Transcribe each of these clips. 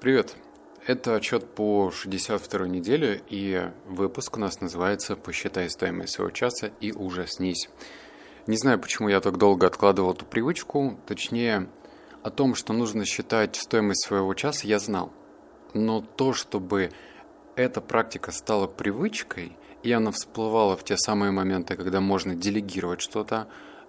Привет. Это отчет по 62 неделе, и выпуск у нас называется «Посчитай стоимость своего часа и ужаснись». Не знаю, почему я так долго откладывал эту привычку, точнее, о том, что нужно считать стоимость своего часа, я знал. Но то, чтобы эта практика стала привычкой, и она всплывала в те самые моменты, когда можно делегировать что-то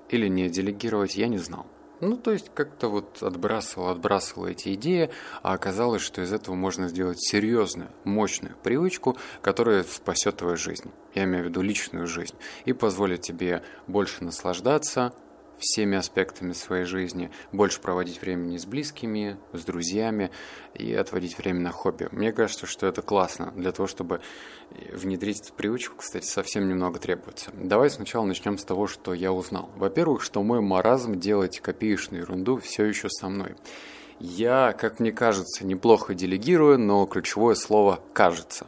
или не делегировать, я не знал. Ну, то есть как-то вот отбрасывал, отбрасывал эти идеи, а оказалось, что из этого можно сделать серьезную, мощную привычку, которая спасет твою жизнь. Я имею в виду личную жизнь. И позволит тебе больше наслаждаться, всеми аспектами своей жизни, больше проводить времени с близкими, с друзьями и отводить время на хобби. Мне кажется, что это классно. Для того, чтобы внедрить эту привычку, кстати, совсем немного требуется. Давай сначала начнем с того, что я узнал. Во-первых, что мой маразм делать копеечную ерунду все еще со мной. Я, как мне кажется, неплохо делегирую, но ключевое слово «кажется».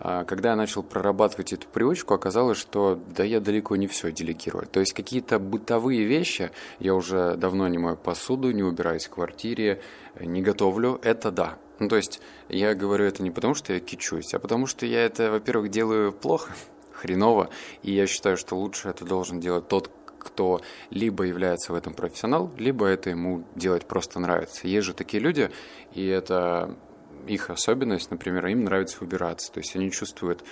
А, когда я начал прорабатывать эту привычку, оказалось, что да я далеко не все делегирую. То есть какие-то бытовые вещи, я уже давно не мою посуду, не убираюсь в квартире, не готовлю, это да. Ну, то есть я говорю это не потому, что я кичусь, а потому что я это, во-первых, делаю плохо, хреново, и я считаю, что лучше это должен делать тот, кто либо является в этом профессионал, либо это ему делать просто нравится. Есть же такие люди, и это их особенность, например, им нравится убираться, то есть они чувствуют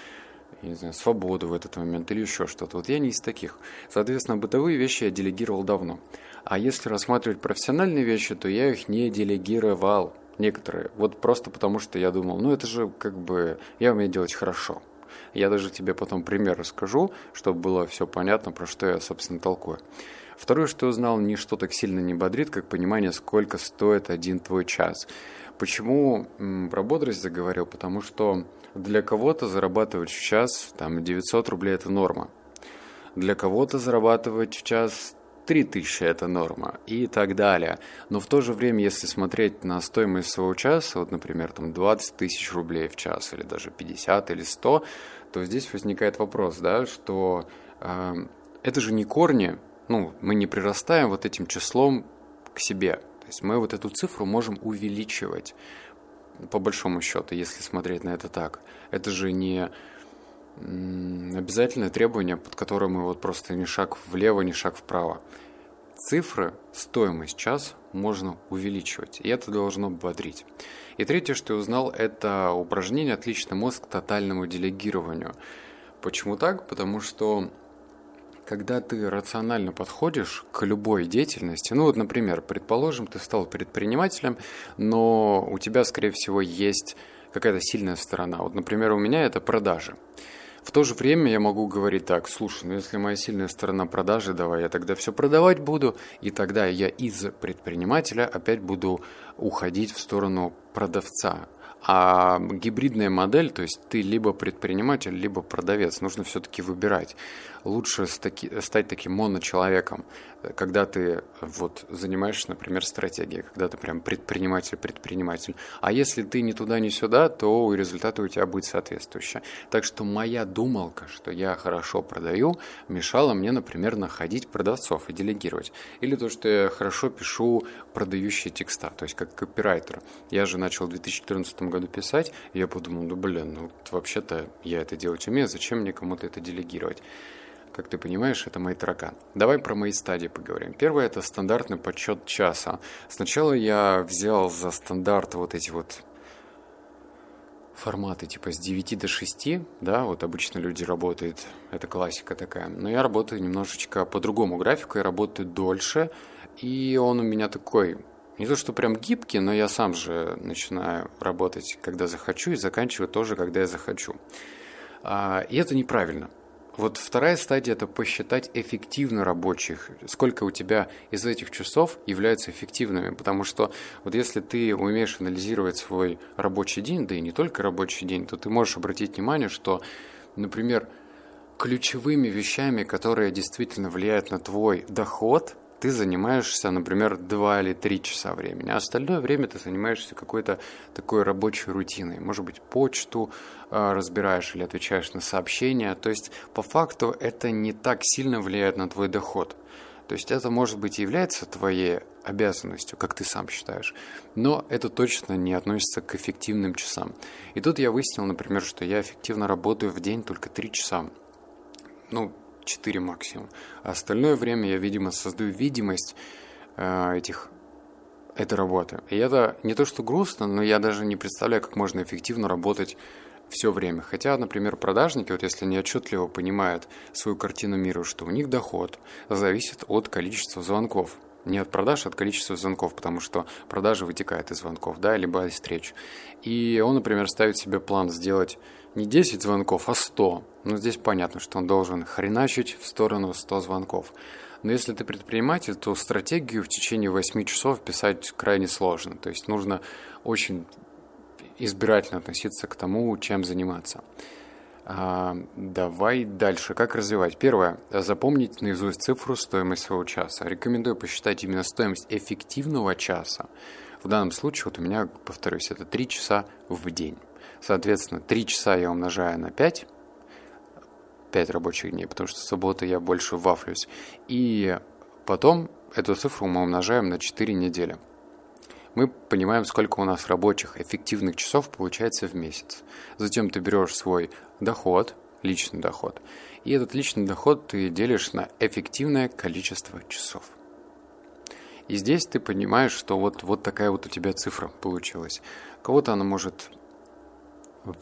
я не знаю, свободу в этот момент или еще что-то. Вот я не из таких. Соответственно, бытовые вещи я делегировал давно. А если рассматривать профессиональные вещи, то я их не делегировал. Некоторые. Вот просто потому, что я думал, ну это же как бы, я умею делать хорошо. Я даже тебе потом пример расскажу, чтобы было все понятно, про что я, собственно, толкую. Второе, что узнал, ничто так сильно не бодрит, как понимание, сколько стоит один твой час. Почему про бодрость заговорил? Потому что для кого-то зарабатывать в час там, 900 рублей – это норма. Для кого-то зарабатывать в час 3000 – это норма и так далее. Но в то же время, если смотреть на стоимость своего часа, вот, например, там 20 тысяч рублей в час или даже 50 или 100, то здесь возникает вопрос, да, что э, это же не корни, ну, мы не прирастаем вот этим числом к себе. То есть мы вот эту цифру можем увеличивать, по большому счету, если смотреть на это так. Это же не обязательное требование, под которым мы вот просто ни шаг влево, ни шаг вправо. Цифры, стоимость час можно увеличивать, и это должно бодрить. И третье, что я узнал, это упражнение «Отличный мозг к тотальному делегированию». Почему так? Потому что когда ты рационально подходишь к любой деятельности, ну вот, например, предположим, ты стал предпринимателем, но у тебя, скорее всего, есть какая-то сильная сторона. Вот, например, у меня это продажи. В то же время я могу говорить так, слушай, ну если моя сильная сторона продажи, давай я тогда все продавать буду, и тогда я из предпринимателя опять буду уходить в сторону продавца. А гибридная модель, то есть ты либо предприниматель, либо продавец, нужно все-таки выбирать. Лучше стать таким моночеловеком, когда ты вот занимаешься, например, стратегией, когда ты прям предприниматель-предприниматель. А если ты ни туда, ни сюда, то результаты у тебя будет соответствующие. Так что моя думалка, что я хорошо продаю, мешала мне, например, находить продавцов и делегировать. Или то, что я хорошо пишу продающие текста, то есть как копирайтер. Я же начал в 2014 году году писать, я подумал, ну блин, ну вообще-то я это делать умею, зачем мне кому-то это делегировать? Как ты понимаешь, это мои таракан. Давай про мои стадии поговорим. Первое – это стандартный подсчет часа. Сначала я взял за стандарт вот эти вот форматы типа с 9 до 6, да, вот обычно люди работают, это классика такая, но я работаю немножечко по другому графику, я работаю дольше, и он у меня такой не то, что прям гибкий, но я сам же начинаю работать, когда захочу, и заканчиваю тоже, когда я захочу. А, и это неправильно. Вот вторая стадия – это посчитать эффективно рабочих. Сколько у тебя из этих часов являются эффективными. Потому что вот если ты умеешь анализировать свой рабочий день, да и не только рабочий день, то ты можешь обратить внимание, что, например, ключевыми вещами, которые действительно влияют на твой доход – ты занимаешься, например, 2 или 3 часа времени, а остальное время ты занимаешься какой-то такой рабочей рутиной. Может быть, почту э, разбираешь или отвечаешь на сообщения. То есть, по факту, это не так сильно влияет на твой доход. То есть это, может быть, и является твоей обязанностью, как ты сам считаешь, но это точно не относится к эффективным часам. И тут я выяснил, например, что я эффективно работаю в день только 3 часа. Ну, 4 максимум. А остальное время я, видимо, создаю видимость э, этих этой работы. И это не то, что грустно, но я даже не представляю, как можно эффективно работать все время. Хотя, например, продажники, вот если они отчетливо понимают свою картину мира, что у них доход зависит от количества звонков. Не от продаж, а от количества звонков, потому что продажа вытекает из звонков, да, либо из встреч. И он, например, ставит себе план сделать не 10 звонков, а 100. Ну, здесь понятно, что он должен хреначить в сторону 100 звонков. Но если ты предприниматель, то стратегию в течение 8 часов писать крайне сложно. То есть нужно очень избирательно относиться к тому, чем заниматься. А, давай дальше. Как развивать? Первое. Запомнить наизусть цифру стоимость своего часа. Рекомендую посчитать именно стоимость эффективного часа. В данном случае, вот у меня, повторюсь, это 3 часа в день. Соответственно, 3 часа я умножаю на 5, 5 рабочих дней, потому что в субботу я больше вафлюсь. И потом эту цифру мы умножаем на 4 недели мы понимаем, сколько у нас рабочих эффективных часов получается в месяц. Затем ты берешь свой доход, личный доход, и этот личный доход ты делишь на эффективное количество часов. И здесь ты понимаешь, что вот, вот такая вот у тебя цифра получилась. Кого-то она может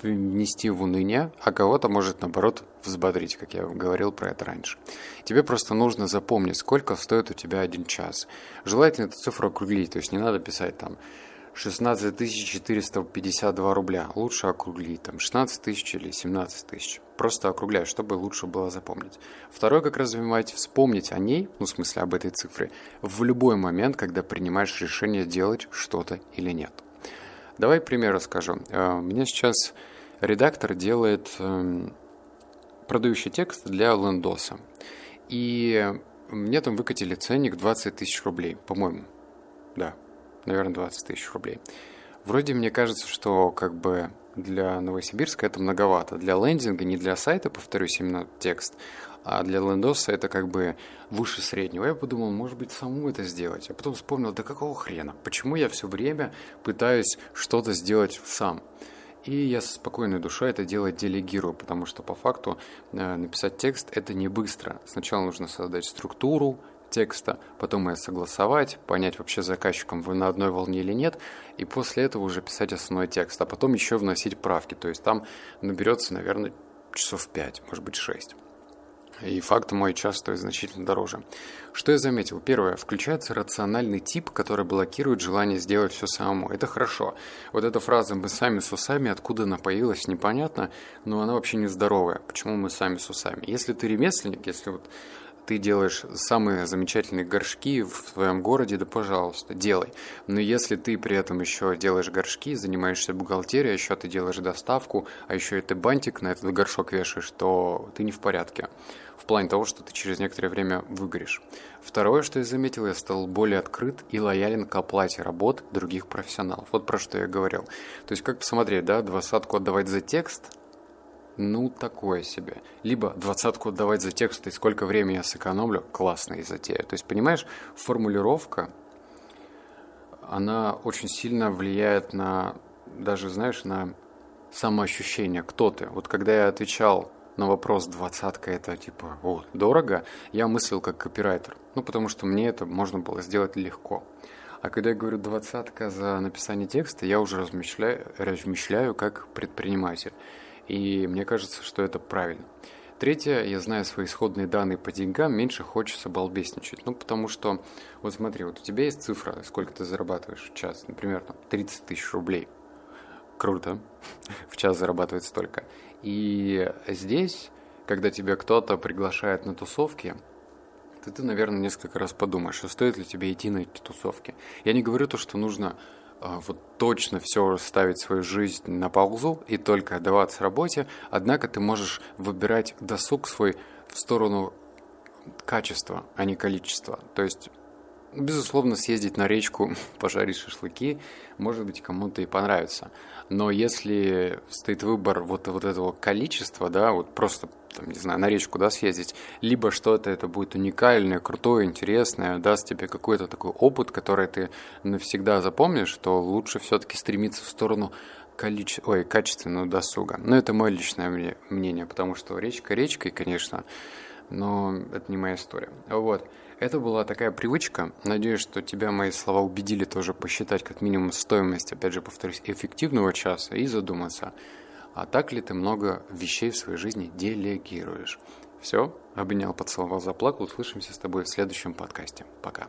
внести в уныние, а кого-то может, наоборот, взбодрить, как я говорил про это раньше. Тебе просто нужно запомнить, сколько стоит у тебя один час. Желательно эту цифру округлить, то есть не надо писать там 16 452 рубля. Лучше округлить, там 16 тысяч или 17 тысяч. Просто округляй, чтобы лучше было запомнить. Второе, как развивать, вспомнить о ней, ну, в смысле об этой цифре, в любой момент, когда принимаешь решение делать что-то или нет. Давай пример расскажу. Э, меня сейчас редактор делает эм, продающий текст для лендоса. И мне там выкатили ценник 20 тысяч рублей, по-моему. Да, наверное, 20 тысяч рублей. Вроде мне кажется, что как бы для Новосибирска это многовато. Для лендинга, не для сайта, повторюсь, именно текст, а для лендоса это как бы выше среднего. Я подумал, может быть, саму это сделать. А потом вспомнил, да какого хрена? Почему я все время пытаюсь что-то сделать сам? И я со спокойной душой это дело делегирую, потому что по факту э, написать текст это не быстро. Сначала нужно создать структуру текста, потом ее согласовать, понять вообще заказчиком вы на одной волне или нет, и после этого уже писать основной текст, а потом еще вносить правки. То есть там наберется, наверное, часов 5, может быть 6. И факт мой час стоит значительно дороже. Что я заметил? Первое. Включается рациональный тип, который блокирует желание сделать все самому. Это хорошо. Вот эта фраза «мы сами с усами», откуда она появилась, непонятно, но она вообще нездоровая. Почему мы сами с усами? Если ты ремесленник, если вот ты делаешь самые замечательные горшки в своем городе, да пожалуйста, делай. Но если ты при этом еще делаешь горшки, занимаешься бухгалтерией, а еще ты делаешь доставку, а еще и ты бантик на этот горшок вешаешь, то ты не в порядке. В плане того, что ты через некоторое время выгоришь. Второе, что я заметил, я стал более открыт и лоялен к оплате работ других профессионалов. Вот про что я говорил. То есть, как посмотреть, да, двадцатку отдавать за текст, ну, такое себе. Либо двадцатку отдавать за текст, и сколько времени я сэкономлю, классная затея. То есть, понимаешь, формулировка, она очень сильно влияет на, даже, знаешь, на самоощущение, кто ты. Вот когда я отвечал на вопрос двадцатка это типа о, дорого, я мыслил как копирайтер. Ну, потому что мне это можно было сделать легко. А когда я говорю двадцатка за написание текста, я уже размышляю, размышляю как предприниматель. И мне кажется, что это правильно. Третье, я знаю свои исходные данные по деньгам, меньше хочется балбесничать. Ну, потому что, вот смотри, вот у тебя есть цифра, сколько ты зарабатываешь в час, например, там, 30 тысяч рублей. Круто, в час зарабатывать столько. И здесь, когда тебя кто-то приглашает на тусовки, то ты, наверное, несколько раз подумаешь, а стоит ли тебе идти на эти тусовки. Я не говорю то, что нужно вот точно все ставить свою жизнь на паузу и только отдаваться работе, однако ты можешь выбирать досуг свой в сторону качества, а не количества. То есть безусловно, съездить на речку, пожарить шашлыки, может быть, кому-то и понравится. Но если стоит выбор вот, вот этого количества, да, вот просто, там, не знаю, на речку, да, съездить, либо что-то это будет уникальное, крутое, интересное, даст тебе какой-то такой опыт, который ты навсегда запомнишь, то лучше все-таки стремиться в сторону количе... Ой, качественного досуга. Но это мое личное мнение, потому что речка речкой, конечно, но это не моя история. Вот. Это была такая привычка. Надеюсь, что тебя мои слова убедили тоже посчитать как минимум стоимость, опять же, повторюсь, эффективного часа и задуматься, а так ли ты много вещей в своей жизни делегируешь. Все, обнял, поцеловал, заплакал. Услышимся с тобой в следующем подкасте. Пока.